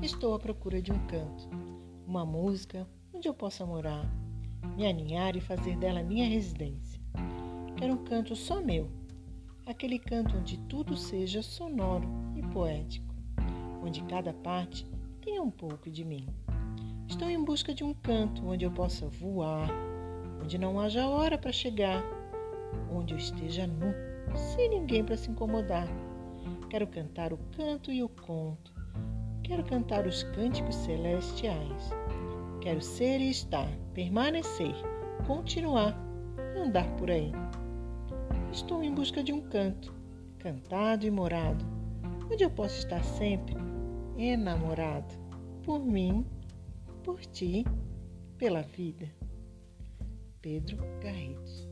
Estou à procura de um canto, uma música onde eu possa morar, me aninhar e fazer dela minha residência. Quero um canto só meu, aquele canto onde tudo seja sonoro e poético, onde cada parte tenha um pouco de mim. Estou em busca de um canto onde eu possa voar, onde não haja hora para chegar, onde eu esteja nu, sem ninguém para se incomodar. Quero cantar o canto e o conto. Quero cantar os cânticos celestiais. Quero ser e estar, permanecer, continuar, andar por aí. Estou em busca de um canto, cantado e morado, onde eu possa estar sempre enamorado por mim por ti, pela vida. Pedro Garridos